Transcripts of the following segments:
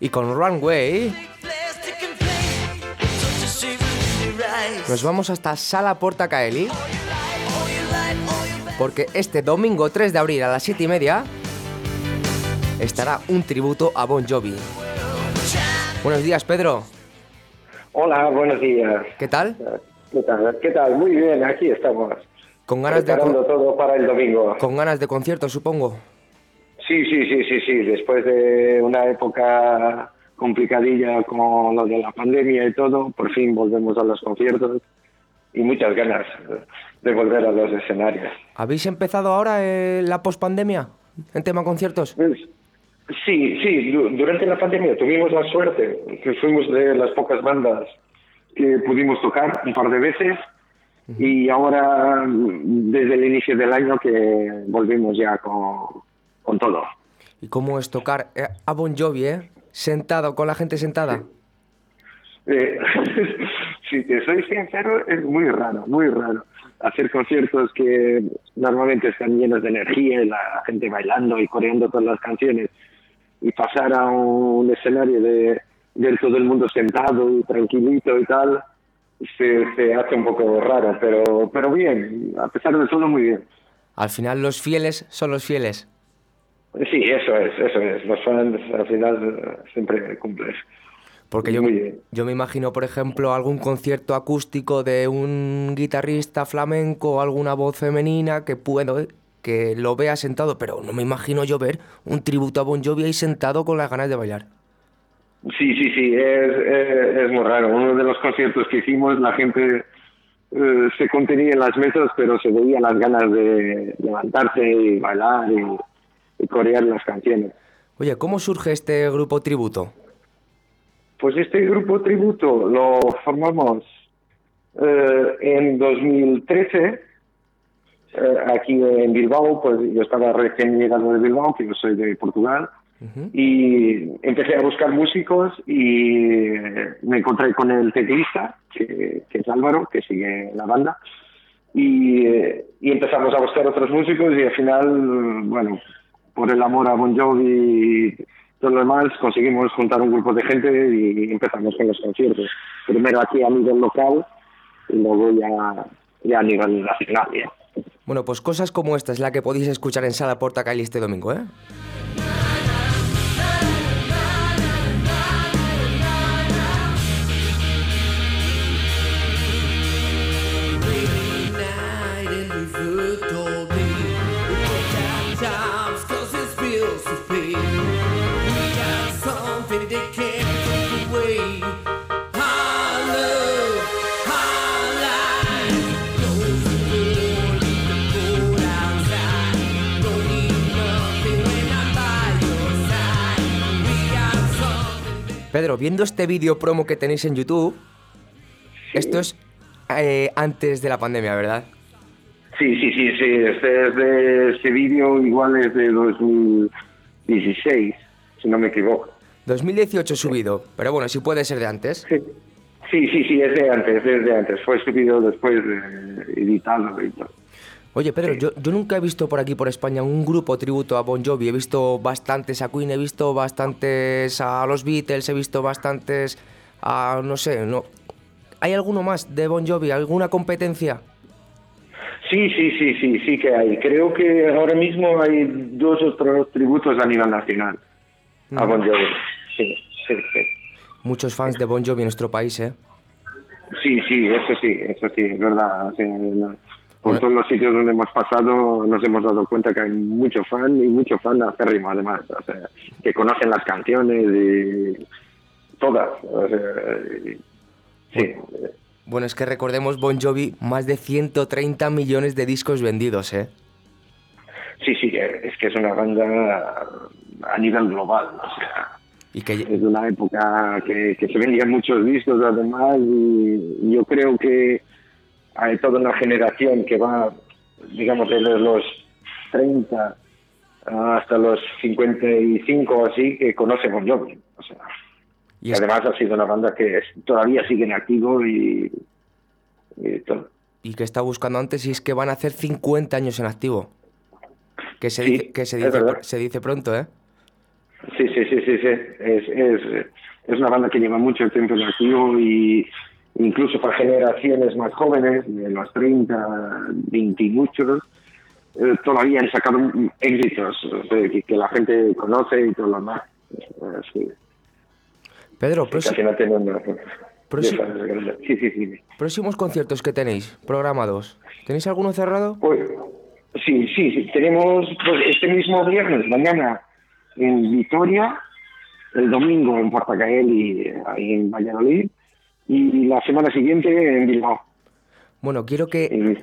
Y con Runway nos vamos hasta Sala Porta Caeli. Porque este domingo 3 de abril a las 7 y media estará un tributo a Bon Jovi. Buenos días, Pedro. Hola, buenos días. ¿Qué tal? ¿Qué tal? ¿Qué tal? Muy bien, aquí estamos. Con ganas de todo para el domingo. con ganas de concierto, supongo. Sí, sí, sí, sí, sí. Después de una época complicadilla con lo de la pandemia y todo, por fin volvemos a los conciertos y muchas ganas de volver a los escenarios. ¿Habéis empezado ahora eh, la pospandemia en tema conciertos? Pues, Sí, sí, du- durante la pandemia tuvimos la suerte que fuimos de las pocas bandas que pudimos tocar un par de veces y ahora desde el inicio del año que volvimos ya con, con todo. ¿Y cómo es tocar eh, a Bon Jovi, eh? Sentado, con la gente sentada. Eh, si te soy sincero, es muy raro, muy raro. Hacer conciertos que normalmente están llenos de energía y la gente bailando y coreando todas las canciones y pasar a un escenario de ver todo el mundo sentado y tranquilito y tal, se, se hace un poco raro, pero, pero bien, a pesar de todo muy bien. Al final los fieles son los fieles. Sí, eso es, eso es. Los fans al final siempre cumplen. Porque yo, yo me imagino, por ejemplo, algún concierto acústico de un guitarrista flamenco o alguna voz femenina que puedo, eh, que lo vea sentado, pero no me imagino yo ver un tributo a Bon Jovi ahí sentado con las ganas de bailar. Sí, sí, sí, es, es, es muy raro. Uno de los conciertos que hicimos, la gente eh, se contenía en las mesas, pero se veía las ganas de levantarse y bailar y, y corear las canciones. Oye, ¿cómo surge este grupo tributo? Pues este grupo tributo lo formamos eh, en 2013 eh, aquí en Bilbao, pues yo estaba recién llegado de Bilbao, que yo soy de Portugal, y empecé a buscar músicos y me encontré con el teclista, que, que es Álvaro, que sigue la banda, y, eh, y empezamos a buscar otros músicos y al final, bueno, por el amor a Bon Jovi y todo lo demás, conseguimos juntar un grupo de gente y empezamos con los conciertos. Primero aquí a nivel local y luego ya, ya a nivel nacional. Bueno, pues cosas como esta es la que podéis escuchar en Sala Porta Calle este domingo, ¿eh? Pedro, viendo este vídeo promo que tenéis en YouTube, esto es eh, antes de la pandemia, ¿verdad? Sí, sí, sí, sí. Este, es de, este vídeo igual es de 2016, si no me equivoco. 2018 subido, pero bueno, si puede ser de antes. Sí, sí, sí, sí, es de antes, es de antes. Fue subido después de editado y todo. Oye, Pedro, yo, yo nunca he visto por aquí, por España, un grupo tributo a Bon Jovi. He visto bastantes a Queen, he visto bastantes a los Beatles, he visto bastantes a, no sé, no... ¿Hay alguno más de Bon Jovi? ¿Alguna competencia? Sí, sí, sí, sí, sí que hay. Creo que ahora mismo hay dos otros tributos a nivel nacional a Bon Jovi. sí, sí, sí. Muchos fans de Bon Jovi en nuestro país, ¿eh? Sí, sí, eso sí, eso sí, es verdad. O sea, por todos los sitios donde hemos pasado nos hemos dado cuenta que hay mucho fan y mucho fan acérrimo además, o sea, que conocen las canciones y todas. O sea, y- sí, Bueno, es que recordemos Bon Jovi, más de 130 millones de discos vendidos, ¿eh? sí, sí, es que es una banda a nivel global, o sea, Y que es una época que, que se vendían muchos discos además y yo creo que hay toda una generación que va, digamos, desde los 30 hasta los 55 o así, que conoce Bon Jovi. O sea, y además ha sido una banda que es- todavía sigue en activo y, y todo. y que está buscando antes y es que van a hacer 50 años en activo. Que se Sí, dice, que se dice, se dice pronto, ¿eh? Sí, sí, sí, sí, sí. Es, es, es una banda que lleva mucho tiempo en activo y incluso para generaciones más jóvenes, de los 30, 20 y muchos, eh, todavía han sacado éxitos sea, que, la gente conoce y todo lo demás. Eh, Sí, Pedro, final tienen una- Prosi- Sí, sí, sí. próximos conciertos que tenéis, programados. ¿Tenéis alguno cerrado? Pues, sí, sí, sí. Tenemos pues, este mismo viernes, mañana en Vitoria, el domingo en Portacaeli, ahí en Valladolid, y la semana siguiente en Bilbao. Bueno, quiero que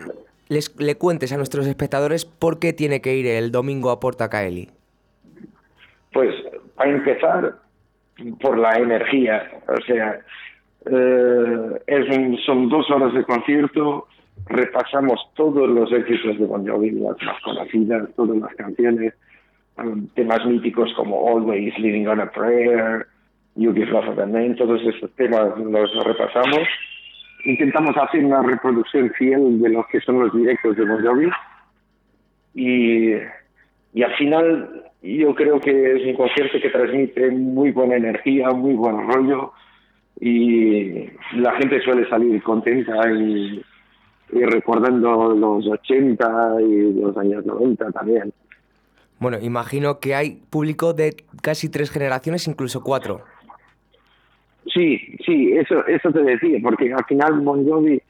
les, le cuentes a nuestros espectadores por qué tiene que ir el domingo a Porta Caeli. Pues, para empezar, por la energía. O sea, eh, es un- son dos horas de concierto, repasamos todos los éxitos de Bon Jovi, las más conocidas, todas las canciones, um, temas míticos como Always Living on a Prayer, The Man, todos esos temas los repasamos. Intentamos hacer una reproducción fiel de lo que son los directos de Bon Jovi y, y al final yo creo que es un concierto que transmite muy buena energía, muy buen rollo y la gente suele salir contenta y, y recordando los 80 y los años 90 también. Bueno, imagino que hay público de casi tres generaciones, incluso cuatro. Sí, sí, eso, eso te decía, porque al final Bon Jovi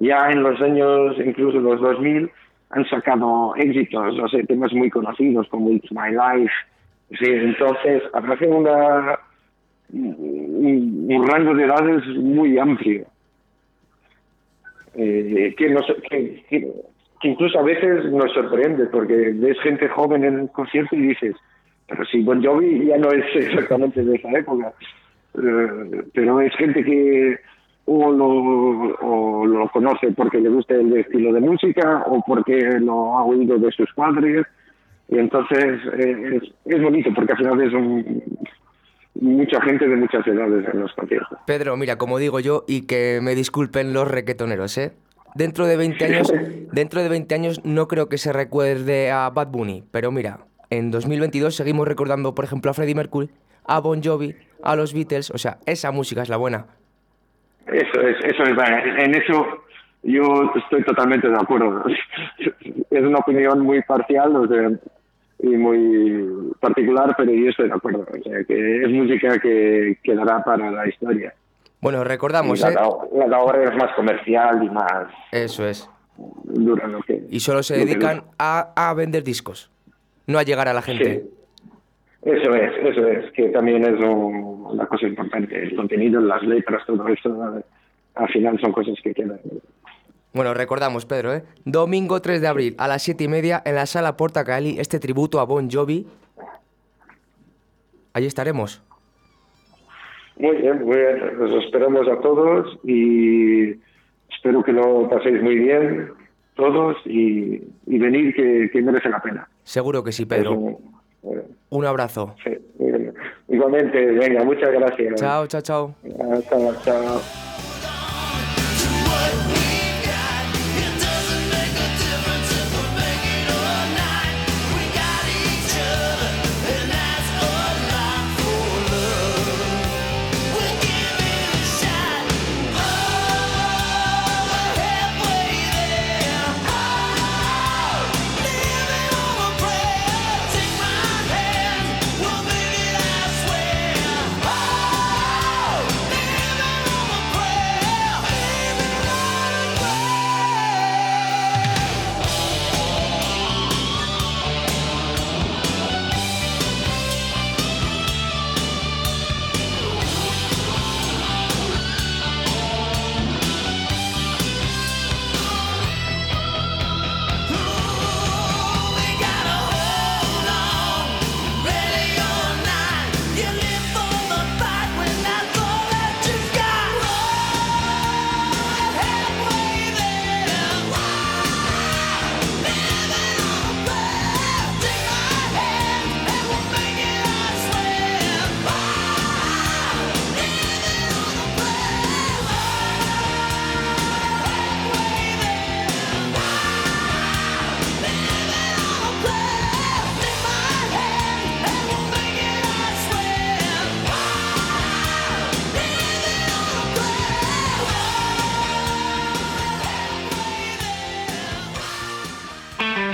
ya en los años, incluso los 2000, han sacado éxitos, o sea, temas muy conocidos como It's My Life. Sí, entonces aparece una, un, rango de edades muy amplio. Eh, que, nos, que- que incluso a veces nos sorprende, porque ves gente joven en el concierto y dices, pero si Bon Jovi ya no es exactamente de esa época. Eh, pero es gente que o lo, o lo conoce porque le gusta el estilo de música o porque lo ha oído de sus padres y entonces eh, es, es bonito porque al final es un, mucha gente de muchas edades en los conciertos. Pedro, mira, como digo yo, y que me disculpen los requetoneros, ¿eh? Dentro de 20 años, dentro de 20 años no creo que se recuerde a Bad Bunny, pero mira, en 2022 seguimos recordando, por ejemplo, a Freddie Mercury, a Bon Jovi, a los Beatles, o sea, esa música es la buena. Eso es, eso es, en eso yo estoy totalmente de acuerdo. Es una opinión muy parcial o sea, y muy particular, pero yo estoy de acuerdo. O sea, que es música que quedará para la historia. Bueno, recordamos, la, ¿eh? la ahora es más comercial y más Eso es. dura lo que... Y solo se dedican a, a vender discos, no a llegar a la gente. Sí. Eso es, eso es, que también es un- una cosa importante. El contenido, las letras, todo eso, al final son cosas que quedan. Bueno, recordamos, Pedro, ¿eh? Domingo 3 de abril a las 7 y media en la sala Porta Caeli, este tributo a Bon Jovi. Allí estaremos. Muy bien, muy bien. Los esperamos a todos y espero que lo paséis muy bien todos y, y venir que, que merece la pena. Seguro que sí, Pedro. Un abrazo. sí. Igualmente, venga, muchas gracias. Chao, chao, chao. Hasta, chao.